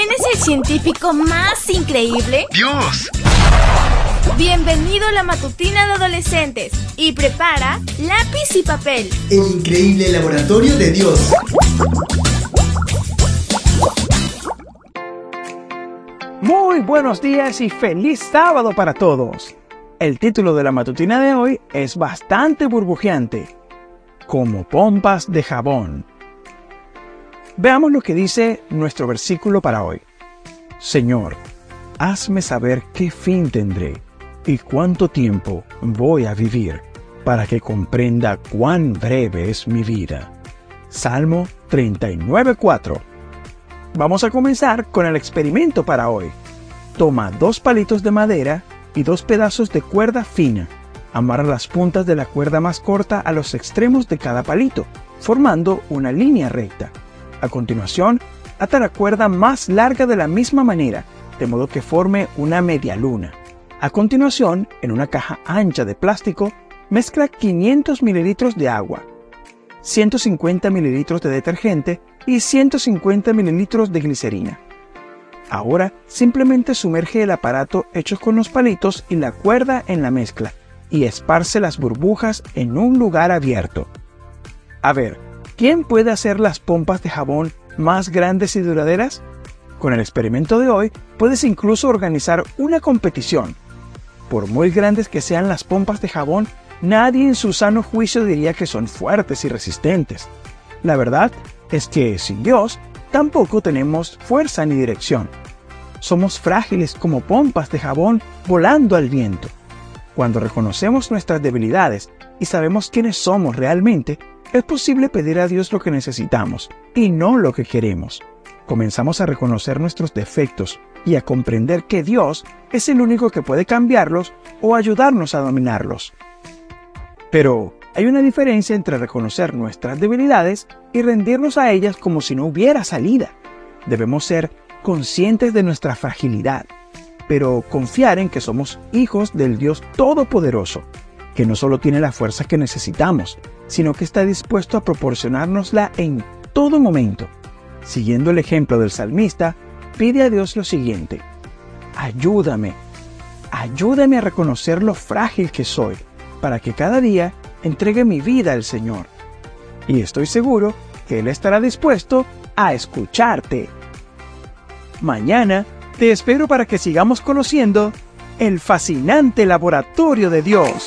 ¿Quién es el científico más increíble? ¡Dios! Bienvenido a la matutina de adolescentes y prepara lápiz y papel. El increíble laboratorio de Dios. Muy buenos días y feliz sábado para todos. El título de la matutina de hoy es bastante burbujeante, como pompas de jabón. Veamos lo que dice nuestro versículo para hoy. Señor, hazme saber qué fin tendré y cuánto tiempo voy a vivir para que comprenda cuán breve es mi vida. Salmo 39.4 Vamos a comenzar con el experimento para hoy. Toma dos palitos de madera y dos pedazos de cuerda fina. Amarra las puntas de la cuerda más corta a los extremos de cada palito, formando una línea recta. A continuación, ata la cuerda más larga de la misma manera, de modo que forme una media luna. A continuación, en una caja ancha de plástico, mezcla 500 mililitros de agua, 150 mililitros de detergente y 150 mililitros de glicerina. Ahora simplemente sumerge el aparato hecho con los palitos y la cuerda en la mezcla y esparce las burbujas en un lugar abierto. A ver, ¿quién puede hacer las pompas de jabón más grandes y duraderas? Con el experimento de hoy puedes incluso organizar una competición por muy grandes que sean las pompas de jabón, nadie en su sano juicio diría que son fuertes y resistentes. La verdad es que sin Dios tampoco tenemos fuerza ni dirección. Somos frágiles como pompas de jabón volando al viento. Cuando reconocemos nuestras debilidades y sabemos quiénes somos realmente, es posible pedir a Dios lo que necesitamos y no lo que queremos. Comenzamos a reconocer nuestros defectos y a comprender que Dios es el único que puede cambiarlos o ayudarnos a dominarlos. Pero hay una diferencia entre reconocer nuestras debilidades y rendirnos a ellas como si no hubiera salida. Debemos ser conscientes de nuestra fragilidad, pero confiar en que somos hijos del Dios Todopoderoso, que no solo tiene la fuerza que necesitamos, sino que está dispuesto a proporcionárnosla en todo momento. Siguiendo el ejemplo del salmista, pide a Dios lo siguiente, ayúdame, ayúdame a reconocer lo frágil que soy, para que cada día entregue mi vida al Señor. Y estoy seguro que Él estará dispuesto a escucharte. Mañana te espero para que sigamos conociendo el fascinante laboratorio de Dios.